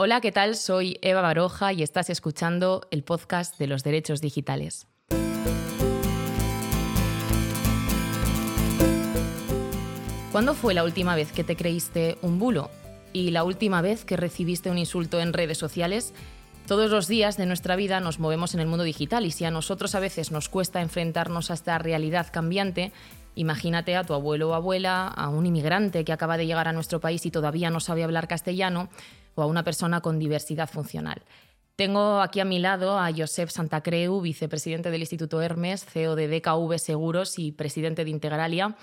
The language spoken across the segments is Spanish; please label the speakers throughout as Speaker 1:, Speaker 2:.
Speaker 1: Hola, ¿qué tal? Soy Eva Baroja y estás escuchando el podcast de los derechos digitales. ¿Cuándo fue la última vez que te creíste un bulo? ¿Y la última vez que recibiste un insulto en redes sociales? Todos los días de nuestra vida nos movemos en el mundo digital y si a nosotros a veces nos cuesta enfrentarnos a esta realidad cambiante, imagínate a tu abuelo o abuela, a un inmigrante que acaba de llegar a nuestro país y todavía no sabe hablar castellano, o a una persona con diversidad funcional. Tengo aquí a mi lado a Josep Santacreu, vicepresidente del Instituto Hermes, CEO de DKV Seguros y presidente de Integralia.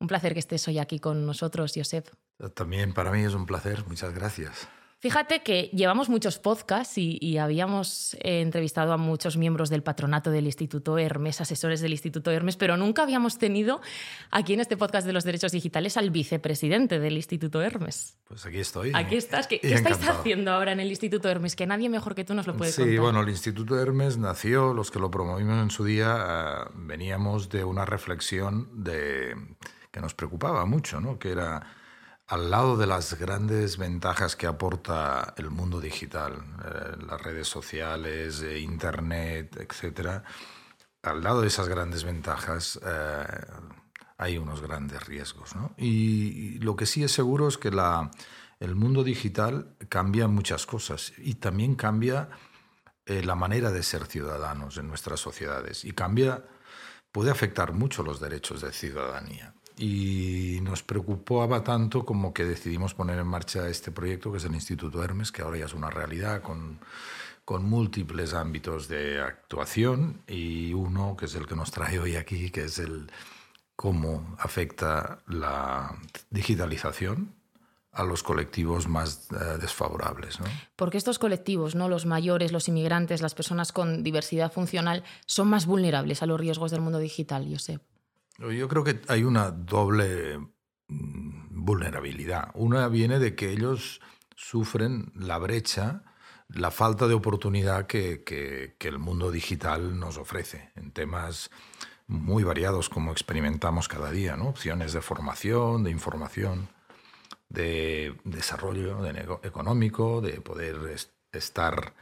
Speaker 1: Un placer que estés hoy aquí con nosotros, Josep.
Speaker 2: También para mí es un placer, muchas gracias.
Speaker 1: Fíjate que llevamos muchos podcasts y, habíamos eh, entrevistado a muchos miembros del patronato del Instituto Hermes, asesores del Instituto Hermes, pero nunca habíamos tenido aquí en este podcast de los derechos digitales al vicepresidente del Instituto Hermes.
Speaker 2: Pues aquí estoy.
Speaker 1: Aquí estás. ¿Qué, estáis haciendo ahora en el Instituto Hermes? Que nadie mejor que tú nos lo puede contar.
Speaker 2: Sí, bueno, el Instituto Hermes nació, los que lo promovimos en su día, eh, veníamos de una reflexión de, que nos preocupaba mucho, ¿no? que era al lado de las grandes ventajas que aporta el mundo digital, eh, las redes sociales, eh, Internet, etc., al lado de esas grandes ventajas eh, hay unos grandes riesgos. Y, lo que sí es seguro es que el mundo digital cambia muchas cosas y también cambia la manera de ser ciudadanos en nuestras sociedades y cambia, puede afectar mucho los derechos de ciudadanía y nos preocupaba tanto como que decidimos poner en marcha este proyecto que es el Instituto Hermes, que ahora ya es una realidad con, con múltiples ámbitos de actuación y uno que es el que nos trae hoy aquí, que es el cómo afecta la digitalización a los colectivos más eh, desfavorables. ¿no?
Speaker 1: Porque estos colectivos, ¿no? los mayores, los inmigrantes, las personas con diversidad funcional, son más vulnerables a los riesgos del mundo digital, Josep.
Speaker 2: Yo creo que hay una doble mm, vulnerabilidad. Una viene de que ellos sufren la brecha, la falta de oportunidad que, que, el mundo digital nos ofrece en temas muy variados como experimentamos cada día, ¿no? opciones de formación, de información, de desarrollo económico, de poder estar,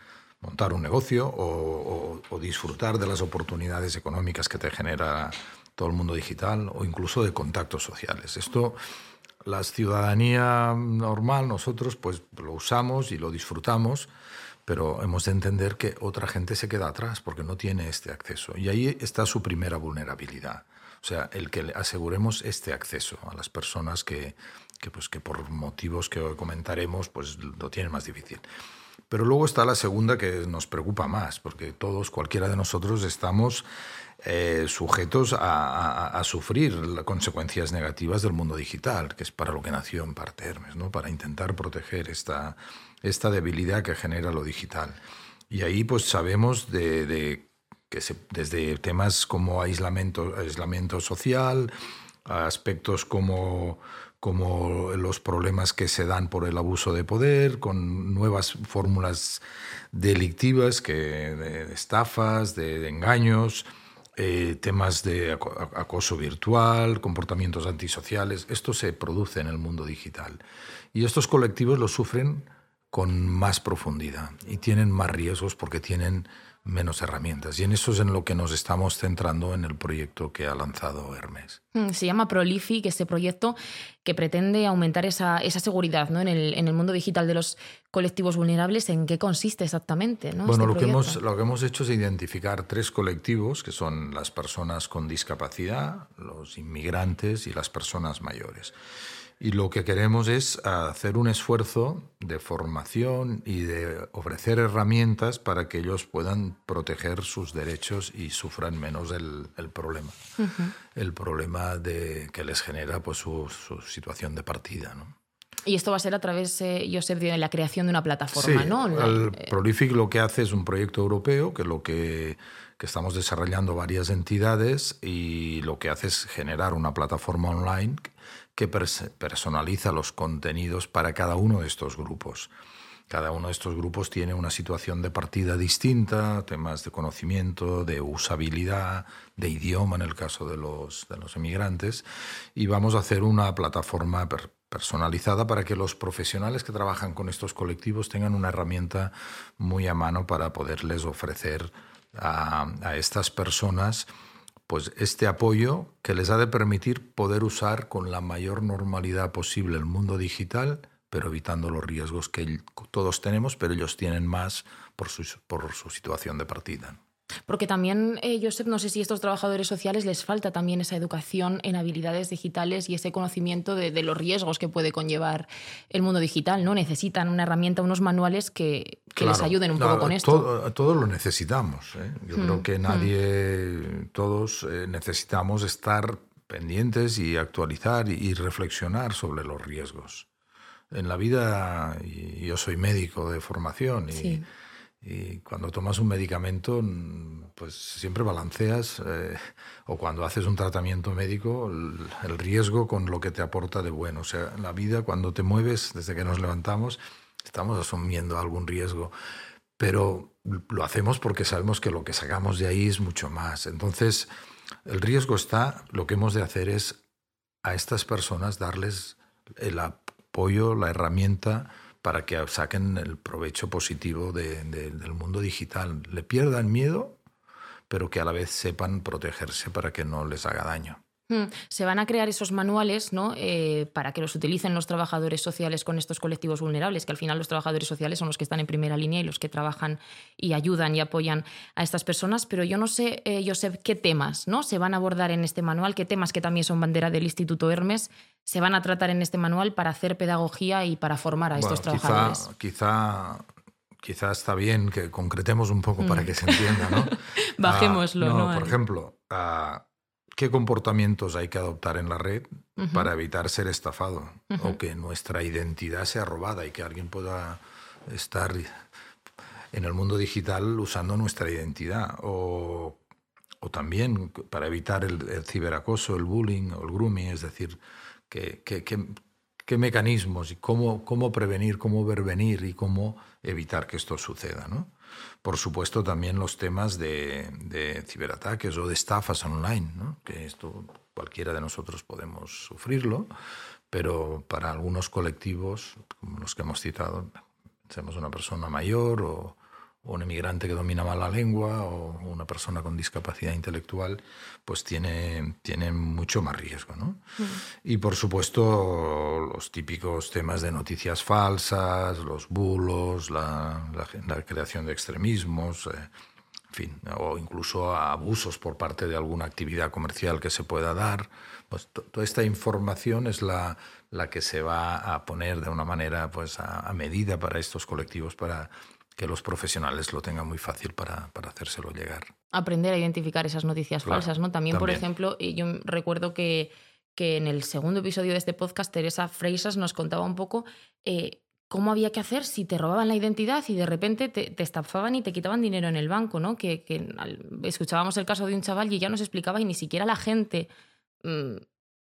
Speaker 2: montar un negocio o, o, disfrutar de las oportunidades económicas que te genera todo el mundo digital o incluso de contactos sociales. Esto, la ciudadanía normal, nosotros pues lo usamos y lo disfrutamos, pero hemos de entender que otra gente se queda atrás porque no tiene este acceso. Y ahí está su primera vulnerabilidad. O sea, el que aseguremos este acceso a las personas que, que, pues, que por motivos que comentaremos pues lo tienen más difícil. Pero luego está la segunda que nos preocupa más, porque todos, cualquiera de nosotros, estamos eh, sujetos a, sufrir las consecuencias negativas del mundo digital, que es para lo que nació en parte Hermes, ¿no? para intentar proteger esta, esta debilidad que genera lo digital. Y ahí pues sabemos de, que desde temas como aislamiento, aislamiento social, aspectos como como los problemas que se dan por el abuso de poder, con nuevas fórmulas delictivas, que, de, estafas, de engaños, eh, temas de acoso virtual, comportamientos antisociales. Esto se produce en el mundo digital. Y estos colectivos lo sufren con más profundidad y tienen más riesgos porque tienen menos herramientas. Y en eso es en lo que nos estamos centrando en el proyecto que ha lanzado Hermes.
Speaker 1: Mm, se llama Prolific, este proyecto que pretende aumentar esa, esa seguridad ¿no? en, el, en, el, mundo digital de los colectivos vulnerables. ¿En qué consiste exactamente? ¿no?
Speaker 2: Bueno, este lo, que hemos, lo que hemos hecho es identificar tres colectivos, que son las personas con discapacidad, los inmigrantes y las personas mayores. Y lo que queremos es hacer un esfuerzo de formación y de ofrecer herramientas para que ellos puedan proteger sus derechos y sufran menos el, problema. El problema de, que les genera pues, su, situación de partida. ¿no?
Speaker 1: Y esto va a ser a través, eh, Josep, de la creación de una plataforma, ¿no?
Speaker 2: El Prolific lo que hace es un proyecto europeo que lo que, que estamos desarrollando varias entidades y lo que hace es generar una plataforma online que personaliza los contenidos para cada uno de estos grupos. Cada uno de estos grupos tiene una situación de partida distinta, temas de conocimiento, de usabilidad, de idioma en el caso de los, de los emigrantes, y vamos a hacer una plataforma personalizada para que los profesionales que trabajan con estos colectivos tengan una herramienta muy a mano para poderles ofrecer a, a estas personas pues este apoyo que les ha de permitir poder usar con la mayor normalidad posible el mundo digital, pero evitando los riesgos que todos tenemos, pero ellos tienen más por su, por su situación de partida.
Speaker 1: Porque también, eh, Josep, no sé si a estos trabajadores sociales les falta también esa educación en habilidades digitales y ese conocimiento de, los riesgos que puede conllevar el mundo digital, ¿no? Necesitan una herramienta, unos manuales que, les ayuden un poco con esto.
Speaker 2: todos lo necesitamos. ¿eh? Yo creo hmm, que hmm. nadie, todos eh, necesitamos estar pendientes y actualizar y, reflexionar sobre los riesgos. En la vida, yo soy médico de formación y... Y cuando tomas un medicamento, mm, pues siempre balanceas, eh, o cuando haces un tratamiento médico, el, riesgo con lo que te aporta de bueno. O sea, la vida, cuando te mueves, desde que nos levantamos, estamos asumiendo algún riesgo. Pero lo hacemos porque sabemos que lo que sacamos de ahí es mucho más. Entonces, el riesgo está, lo que hemos de hacer es a estas personas darles el apoyo, la herramienta, para que saquen el provecho positivo del mundo digital. Le pierdan miedo, pero que a la vez sepan protegerse para que no les haga daño.
Speaker 1: Hmm. Se van a crear esos manuales ¿no? Eh, para que los utilicen los trabajadores sociales con estos colectivos vulnerables, que al final los trabajadores sociales son los que están en primera línea y los que trabajan y ayudan y apoyan a estas personas. Pero yo no sé, eh, Josep, qué temas ¿no? se van a abordar en este manual, qué temas que también son bandera del Instituto Hermes se van a tratar en este manual para hacer pedagogía y para formar a estos trabajadores.
Speaker 2: Quizá, quizá, está bien que concretemos un poco para hmm. que se entienda. ¿no?
Speaker 1: Bajémoslo.
Speaker 2: Ah, no, por ejemplo, ah, qué comportamientos hay que adoptar en la red para evitar ser estafado o que nuestra identidad sea robada y que alguien pueda estar en el mundo digital usando nuestra identidad o, también para evitar el, ciberacoso, el bullying o el grooming, es decir, qué, qué mecanismos y cómo, cómo prevenir, cómo ver venir y cómo evitar que esto suceda. ¿no? Por supuesto, también los temas de, ciberataques o de estafas online, que esto cualquiera de nosotros podemos sufrirlo, pero para algunos colectivos, como los que hemos citado, seamos una persona mayor o, un emigrante que domina mal la lengua o una persona con discapacidad intelectual, pues tiene, tiene mucho más riesgo. ¿no? Mm. Y por supuesto los típicos temas de noticias falsas, los bulos, la, la, creación de extremismos, eh, en fin, o incluso abusos por parte de alguna actividad comercial que se pueda dar. Pues toda esta información es la, la que se va a poner de una manera pues a medida para estos colectivos para que los profesionales lo tengan muy fácil para, para hacérselo llegar.
Speaker 1: Aprender a identificar esas noticias falsas, ¿no? También, por ejemplo, yo recuerdo que, que en el segundo episodio de este podcast, Teresa Freisas nos contaba un poco eh, cómo había que hacer si te robaban la identidad y de repente te, te estafaban y te quitaban dinero en el banco, ¿no? Que, que escuchábamos el caso de un chaval y ya nos explicaba y ni siquiera la gente mm,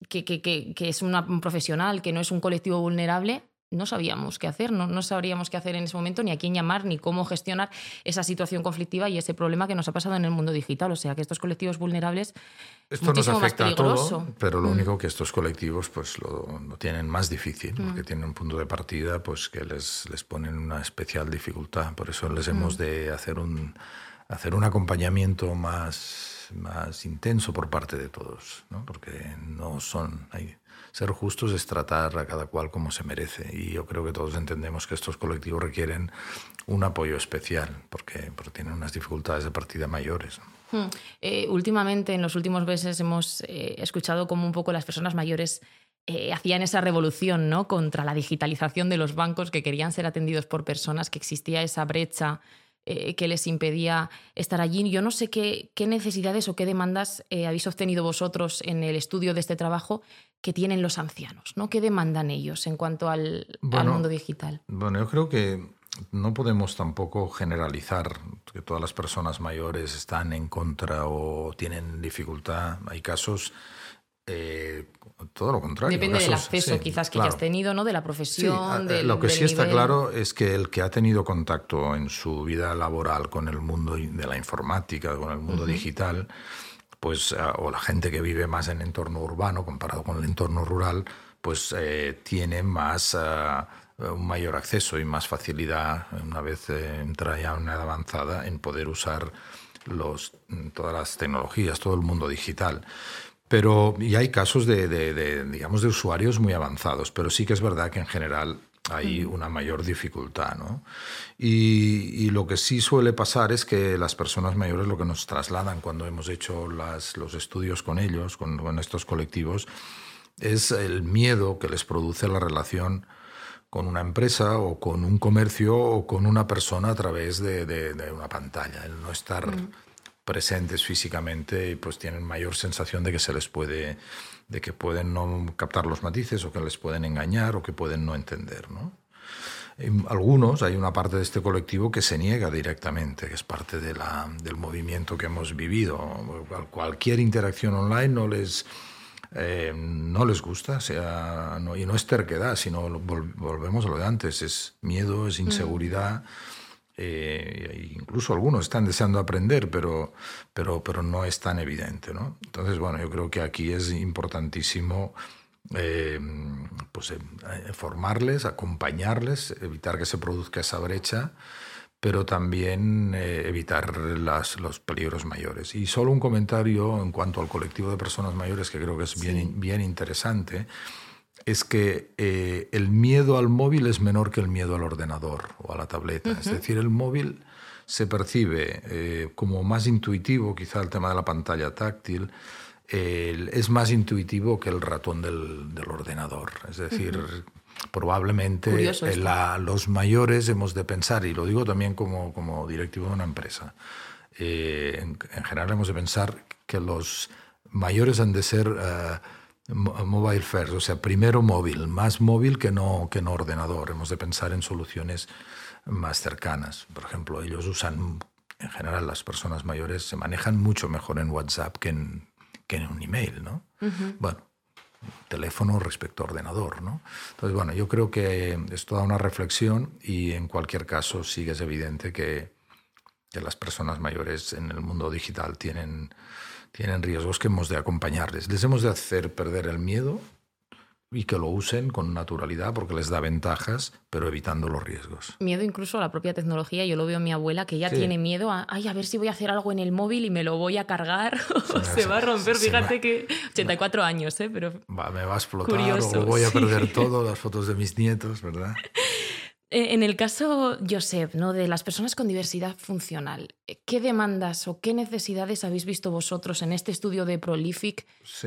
Speaker 1: que, que, que, es un profesional, que no es un colectivo vulnerable, no sabíamos qué hacer, no, no sabríamos qué hacer en ese momento, ni a quién llamar, ni cómo gestionar esa situación conflictiva y ese problema que nos ha pasado en el mundo digital. O sea, que estos colectivos vulnerables
Speaker 2: Esto nos afecta a todo, pero lo mm. único que estos colectivos pues lo, tienen más difícil, mm. porque tienen un punto de partida pues que les, les ponen una especial dificultad. Por eso les hemos mm. de hacer un, hacer un acompañamiento más, más intenso por parte de todos, ¿no? porque no son... Hay, ser justos es tratar a cada cual como se merece. Y yo creo que todos entendemos que estos colectivos requieren un apoyo especial porque, tienen unas dificultades de partida mayores.
Speaker 1: Hmm. Eh, últimamente, en los últimos meses, hemos eh, escuchado cómo un poco las personas mayores eh, hacían esa revolución ¿no? contra la digitalización de los bancos que querían ser atendidos por personas, que existía esa brecha que les impedía estar allí. Yo no sé qué, qué necesidades o qué demandas habéis obtenido vosotros en el estudio de este trabajo que tienen los ancianos, ¿no? ¿Qué demandan ellos en cuanto al, mundo digital?
Speaker 2: Bueno, yo creo que no podemos tampoco generalizar que todas las personas mayores están en contra o tienen dificultad. Hay casos, eh, todo lo contrario.
Speaker 1: Depende del acceso quizás que hayas tenido, ¿no? De la profesión.
Speaker 2: Sí, lo que sí está claro es que el que ha tenido contacto en su vida laboral con el mundo de la informática, con el mundo digital, pues, o la gente que vive más en entorno urbano comparado con el entorno rural, pues eh, tiene más, ah, un mayor acceso y más facilidad, una vez entra ya una edad avanzada, en poder usar los, todas las tecnologías, todo el mundo digital. Pero y hay casos de, digamos, de usuarios muy avanzados, pero sí que es verdad que en general hay mm. una mayor dificultad. ¿no? Y, lo que sí suele pasar es que las personas mayores lo que nos trasladan cuando hemos hecho las, los estudios con ellos, con, con, estos colectivos, es el miedo que les produce la relación con una empresa o con un comercio o con una persona a través de, de, una pantalla, el no estar mm. Presentes físicamente y pues tienen mayor sensación de que se les puede, de que pueden no captar los matices o que les pueden engañar o que pueden no entender, ¿no? algunos, hay una parte de este colectivo que se niega directamente, que es parte del movimiento que hemos vivido. Cualquier interacción online no les, eh, no les gusta, sea, no, y no es terquedad, sino volvemos a lo de antes, es miedo, es mm. Eh, incluso algunos están deseando aprender, pero, pero, pero no es tan evidente. ¿no? Entonces, bueno, yo creo que aquí es importantísimo eh, pues, formarles, acompañarles, evitar que se produzca esa brecha pero también eh, evitar las, los peligros mayores. Y solo un comentario en cuanto al colectivo de personas mayores que creo que es bien, bien interesante, es que eh, el miedo al móvil es menor que el miedo al ordenador o a la tableta. Es decir, el móvil se percibe eh, como más intuitivo, quizá el tema de la pantalla táctil, es más intuitivo que el ratón del, del ordenador. Es decir, probablemente los mayores hemos de pensar, y lo digo también como, como directivo de una empresa, eh, en, general hemos de pensar que los mayores han de ser mobile first, o sea, primero móvil, más móvil que no, que no ordenador. Hemos de pensar en soluciones más cercanas. Por ejemplo, ellos usan, en general las personas mayores se manejan mucho mejor en WhatsApp que en, que en un email, ¿no? Bueno, teléfono respecto a ordenador. ¿no? Entonces, bueno, yo creo que es toda una reflexión y en cualquier caso sí que es evidente que, que las personas mayores en el mundo digital tienen, tienen riesgos que hemos de acompañarles. Les hemos de hacer perder el miedo y que lo usen con naturalidad porque les da ventajas, pero evitando los riesgos.
Speaker 1: Miedo incluso a la propia tecnología. Yo lo veo a mi abuela que ya tiene miedo a, ay, a ver si voy a hacer algo en el móvil y me lo voy a cargar o se, va a romper. Fíjate que 84 años, ¿eh? Pero
Speaker 2: me va a explotar o voy a perder todo, las fotos de mis nietos, ¿verdad?
Speaker 1: Eh, en el caso, Josep, ¿no? de las personas con diversidad funcional, ¿qué demandas o qué necesidades habéis visto vosotros en este estudio de Prolific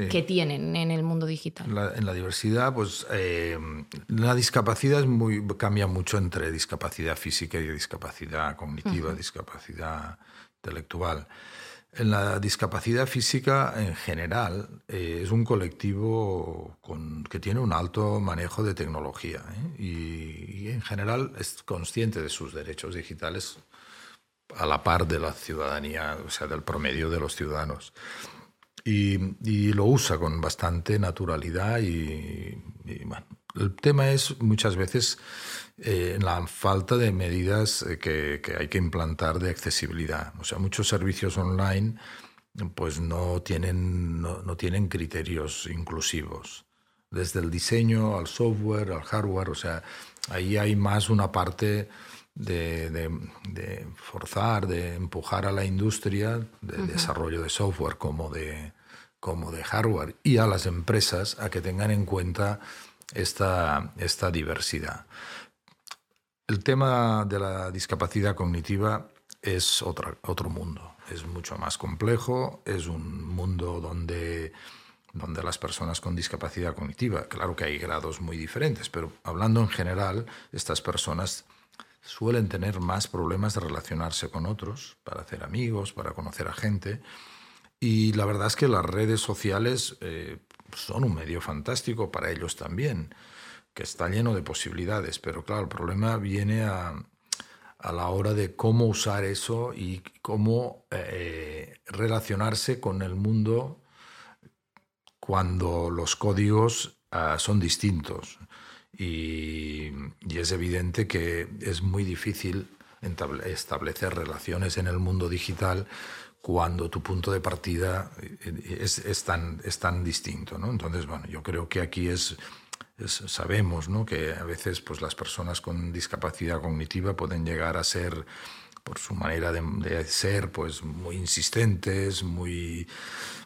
Speaker 1: que tienen en el mundo digital?
Speaker 2: en la diversidad, pues eh, la discapacidad es muy, cambia mucho entre discapacidad física y discapacidad cognitiva, discapacidad intelectual. En la discapacidad física en general eh, es un colectivo con, que tiene un alto manejo de tecnología ¿eh? y, en general es consciente de sus derechos digitales a la par de la ciudadanía, o sea, del promedio de los ciudadanos. Y, lo usa con bastante naturalidad y, bueno, el tema es muchas veces eh, la falta de medidas eh, que, hay que implantar de accesibilidad. O sea, muchos servicios online pues no tienen, no, tienen criterios inclusivos. Desde el diseño al software, al hardware, o sea, ahí hay más una parte de, forzar, de empujar a la industria de desarrollo de software como de, como de hardware y a las empresas a que tengan en cuenta esta, esta diversidad. El tema de la discapacidad cognitiva es otro, otro mundo, es mucho más complejo, es un mundo donde, donde las personas con discapacidad cognitiva, claro que hay grados muy diferentes, pero hablando en general, estas personas suelen tener más problemas de relacionarse con otros, para hacer amigos, para conocer a gente. Y la verdad es que las redes sociales eh, son un medio fantástico para ellos también, que está lleno de posibilidades, pero claro, el problema viene a, la hora de cómo usar eso y cómo eh, relacionarse con el mundo cuando los códigos ah, son distintos. Y, y, es evidente que es muy difícil establecer relaciones en el mundo digital cuando tu punto de partida es, tan, es tan, distinto. ¿no? Entonces, bueno, yo creo que aquí es sabemos ¿no? que a veces pues, las personas con discapacidad cognitiva pueden llegar a ser por su manera de, ser, pues muy insistentes, muy,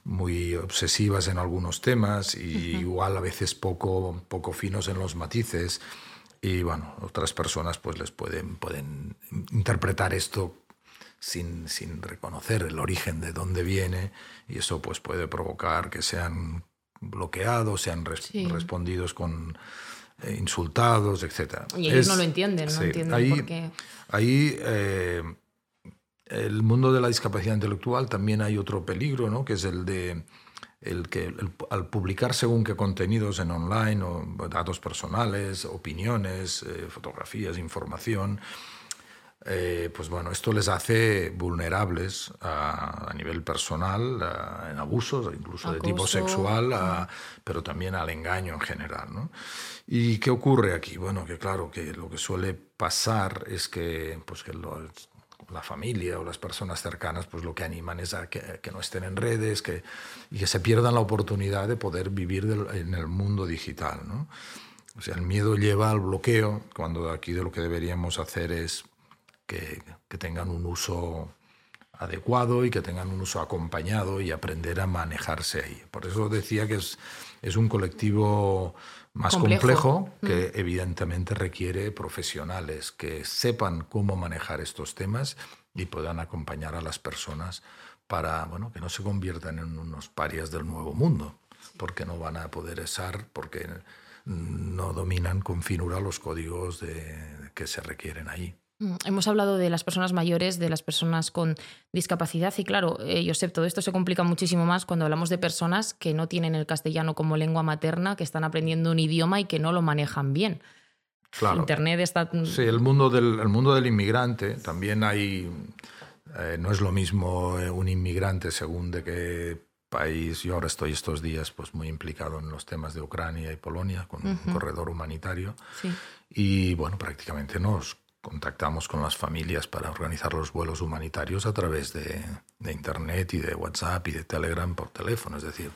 Speaker 2: muy obsesivas en algunos temas y igual a veces poco, poco finos en los matices. Y bueno, otras personas pues les pueden, pueden interpretar esto sin, sin reconocer el origen de dónde viene y eso pues puede provocar que sean bloqueados, sean respondidos con eh, insultados, etc.
Speaker 1: Y ellos no lo entienden, no entienden
Speaker 2: ahí,
Speaker 1: por qué.
Speaker 2: Ahí eh, el mundo de la discapacidad intelectual también hay otro peligro, ¿no? que es el de el que al publicar según qué contenidos en online o datos personales, opiniones, eh, fotografías, información, eh, pues bueno, esto les hace vulnerables a, nivel personal, en abusos, incluso de tipo sexual, pero también al engaño en general. ¿no? ¿Y qué ocurre aquí? Bueno, que claro, que lo que suele pasar es que, pues que la familia o las personas cercanas pues lo que animan es a que, no estén en redes que, y que se pierdan la oportunidad de poder vivir en el mundo digital. ¿no? O sea, el miedo lleva al bloqueo, cuando aquí de lo que deberíamos hacer es que, tengan un uso adecuado y que tengan un uso acompañado y aprender a manejarse ahí. Por eso decía que es, es un colectivo más complejo, mm. que evidentemente requiere profesionales que sepan cómo manejar estos temas y puedan acompañar a las personas para bueno, que no se conviertan en unos parias del nuevo mundo, porque no van a poder estar, porque no dominan con finura los códigos de, que se requieren ahí.
Speaker 1: Mm, hemos hablado de las personas mayores, de las personas con discapacidad y claro, eh, Josep, todo esto se complica muchísimo más cuando hablamos de personas que no tienen el castellano como lengua materna, que están aprendiendo un idioma y que no lo manejan bien.
Speaker 2: Claro.
Speaker 1: Internet está...
Speaker 2: Sí, el mundo del, el mundo del inmigrante también hay... Eh, no es lo mismo eh, un inmigrante según de qué país. Yo ahora estoy estos días pues, muy implicado en los temas de Ucrania y Polonia con un corredor humanitario. Sí. Y bueno, prácticamente nos contactamos con las familias para organizar los vuelos humanitarios a través de, Internet y de WhatsApp y de Telegram por teléfono. Es decir,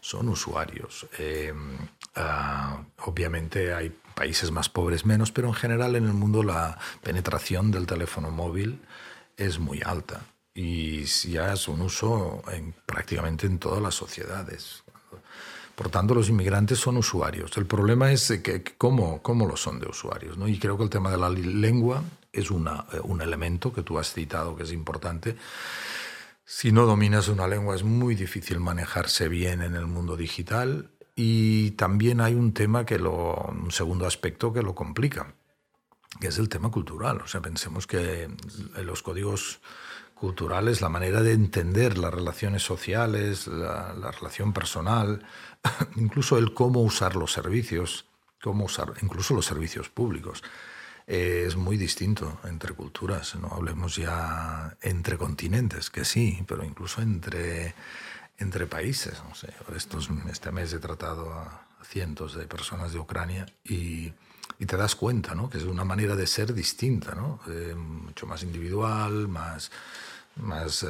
Speaker 2: son usuarios. Eh, ah, obviamente hay países más pobres menos, pero en general en el mundo la penetración del teléfono móvil es muy alta y ya es un uso en, prácticamente en todas las sociedades. Por tanto, los inmigrantes son usuarios. El problema es que, cómo, cómo lo son de usuarios. ¿no? Y creo que el tema de la lengua es una, eh, un elemento que tú has citado que es importante. Si no dominas una lengua es muy difícil manejarse bien en el mundo digital y también hay un tema que lo, un segundo aspecto que lo complica, que es el tema cultural. O sea, pensemos que los códigos culturales, la manera de entender las relaciones sociales, la, la relación personal, incluso el cómo usar los servicios, cómo usar incluso los servicios públicos. Eh, es muy distinto entre culturas, no hablemos ya entre continentes, que sí, pero incluso entre, entre países. No sé, estos, este mes he tratado a cientos de personas de Ucrania y, y te das cuenta ¿no? que es una manera de ser distinta, ¿no? Eh, mucho más individual, más, más eh,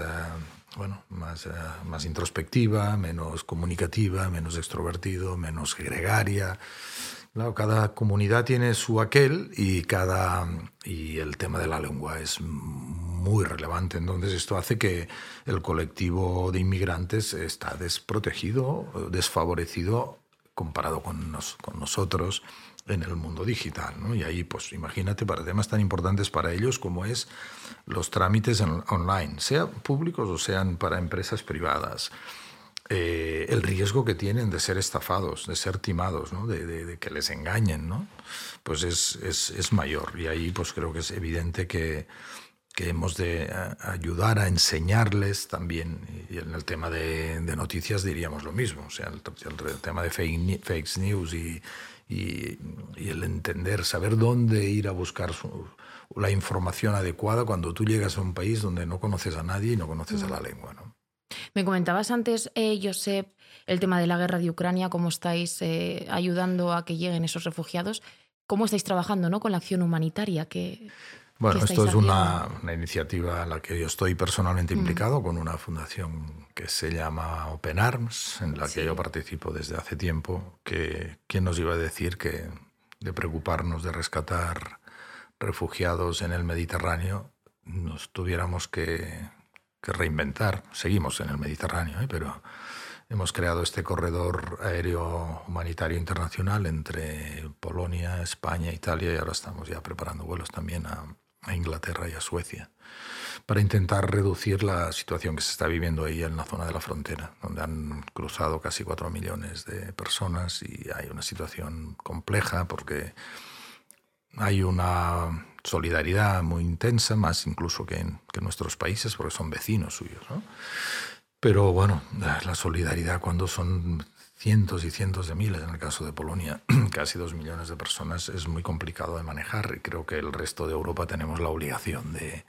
Speaker 2: bueno, más, eh, más introspectiva, menos comunicativa, menos extrovertido, menos gregaria. Claro, cada comunidad tiene su aquel y, cada, y el tema de la lengua es muy relevante. Entonces esto hace que el colectivo de inmigrantes está desprotegido, desfavorecido comparado con, con nosotros en el mundo digital. ¿no? Y ahí, pues imagínate, para temas tan importantes para ellos como es los trámites online, sean públicos o sean para empresas privadas, eh, el riesgo que tienen de ser estafados, de ser timados, ¿no? de, que les engañen, ¿no? pues es, es, es, mayor. Y ahí pues creo que es evidente que, que hemos de ayudar a enseñarles también, y en el tema de, de noticias diríamos lo mismo, o sea, el, el tema de fake, fake news y, y, el entender, saber dónde ir a buscar la información adecuada cuando tú llegas a un país donde no conoces a nadie y no conoces a la lengua. ¿no?
Speaker 1: Me comentabas antes, eh, Josep, el tema de la guerra de Ucrania, cómo estáis eh, ayudando a que lleguen esos refugiados. ¿Cómo estáis trabajando ¿no? con la acción humanitaria? Que...
Speaker 2: Bueno, esto es una, una, en la que yo estoy personalmente implicado con una fundación que se llama Open Arms, en la que yo participo desde hace tiempo. Que, ¿Quién nos iba a decir que de preocuparnos de rescatar refugiados en el Mediterráneo nos tuviéramos que, reinventar? Seguimos en el Mediterráneo, ¿eh? pero hemos creado este corredor aéreo humanitario internacional entre Polonia, España, Italia y ahora estamos ya preparando vuelos también a a Inglaterra y a Suecia, para intentar reducir la situación que se está viviendo ahí en la zona de la frontera, donde han cruzado casi cuatro millones de personas y hay una situación compleja porque hay una solidaridad muy intensa, más incluso que en, que nuestros países, porque son vecinos suyos. Pero bueno, la solidaridad cuando son cientos y cientos de miles, en el caso de Polonia, casi dos millones de personas, es muy complicado de manejar. Y creo que el resto de Europa tenemos la obligación de,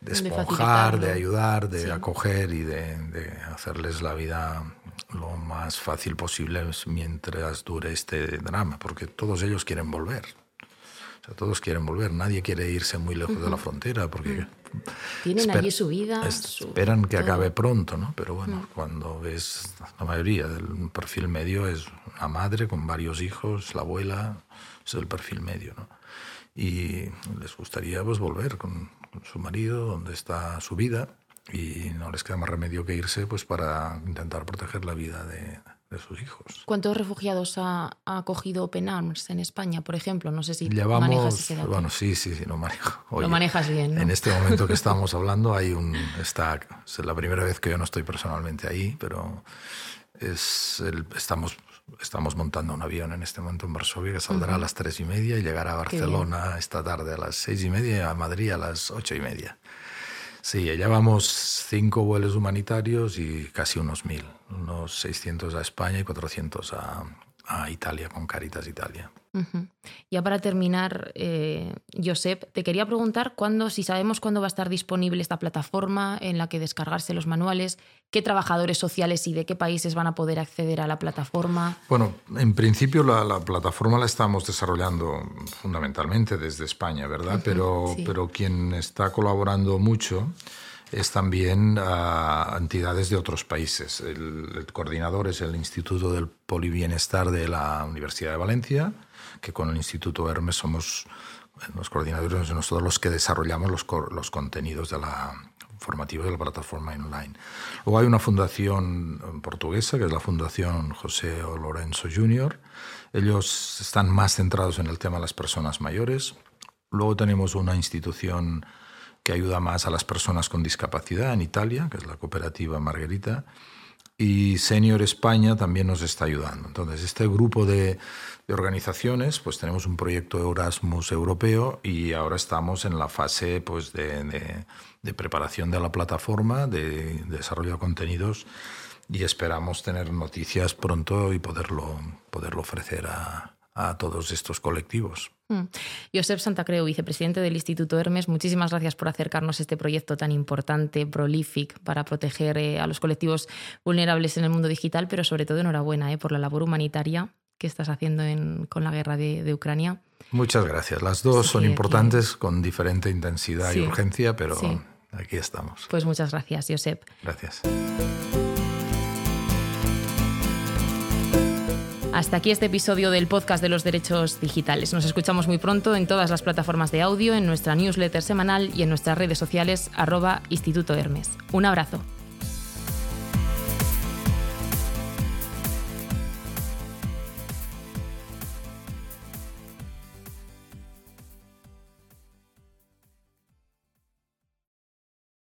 Speaker 2: de esponjar, de, ayudar, de acoger y de, hacerles la vida lo más fácil posible mientras dure este drama, porque todos ellos quieren volver. O sea, todos quieren volver, nadie quiere irse muy lejos de la frontera porque
Speaker 1: tienen allí su vida.
Speaker 2: Esperan que acabe pronto, ¿no? Pero bueno, cuando ves la mayoría del perfil medio es una madre con varios hijos, la abuela, es el perfil medio, ¿no? Y les gustaría pues volver con, con su marido, donde está su vida, y no les queda más remedio que irse pues para intentar proteger la vida de, de sus hijos.
Speaker 1: ¿Cuántos refugiados ha, acogido Open Arms en España, por ejemplo? No sé si
Speaker 2: Llevamos, manejas ese dato. Bueno, sí, sí, sí, lo manejo.
Speaker 1: lo manejas bien.
Speaker 2: En este momento que estamos hablando hay un stack. Es la primera vez que yo no estoy personalmente ahí, pero es el, estamos, estamos montando un avión en este momento en Varsovia que saldrá a las tres y media y llegará a Barcelona esta tarde a las seis y media y a Madrid a las ocho y media. Sí, llevamos cinco vuelos humanitarios y casi unos mil, unos 600 a España y 400 a, a Italia con Caritas Italia.
Speaker 1: Ya para terminar, eh, Josep, te quería preguntar cuándo, si sabemos cuándo va a estar disponible esta plataforma en la que descargarse los manuales, qué trabajadores sociales y de qué países van a poder acceder a la plataforma.
Speaker 2: Bueno, en principio la, plataforma la estamos desarrollando fundamentalmente desde España, ¿verdad? pero, pero quien está colaborando mucho es también a entidades de otros países. El, coordinador es el Instituto del Polibienestar de la Universidad de Valencia, que con el Instituto Hermes somos los coordinadores nosotros los que desarrollamos los, los contenidos de la formativos de la plataforma online. Luego hay una fundación portuguesa, que es la Fundación José Lorenzo Jr. Ellos están más centrados en el tema de las personas mayores. Luego tenemos una institución que ayuda más a las personas con discapacidad en Italia, que es la cooperativa Margarita, y Senior España también nos está ayudando. Entonces, este grupo de, organizaciones, pues tenemos un proyecto Erasmus europeo y ahora estamos en la fase pues, de, preparación de la plataforma, de, desarrollo de contenidos y esperamos tener noticias pronto y poderlo, poderlo ofrecer a, a todos estos colectivos.
Speaker 1: Mm. Josep Santacreu, vicepresidente del Instituto Hermes, muchísimas gracias por acercarnos a este proyecto tan importante, Prolific, para proteger eh, a los colectivos vulnerables en el mundo digital, pero sobre todo enhorabuena eh, por la labor humanitaria que estás haciendo con la guerra de, Ucrania.
Speaker 2: Muchas gracias. Las dos son importantes con diferente intensidad y urgencia, pero aquí estamos.
Speaker 1: Pues muchas gracias, Josep.
Speaker 2: Gracias.
Speaker 1: Hasta aquí este episodio del podcast de los derechos digitales. Nos escuchamos muy pronto en todas las plataformas de audio, en nuestra newsletter semanal y en nuestras redes sociales arroba Instituto Hermes. Un abrazo.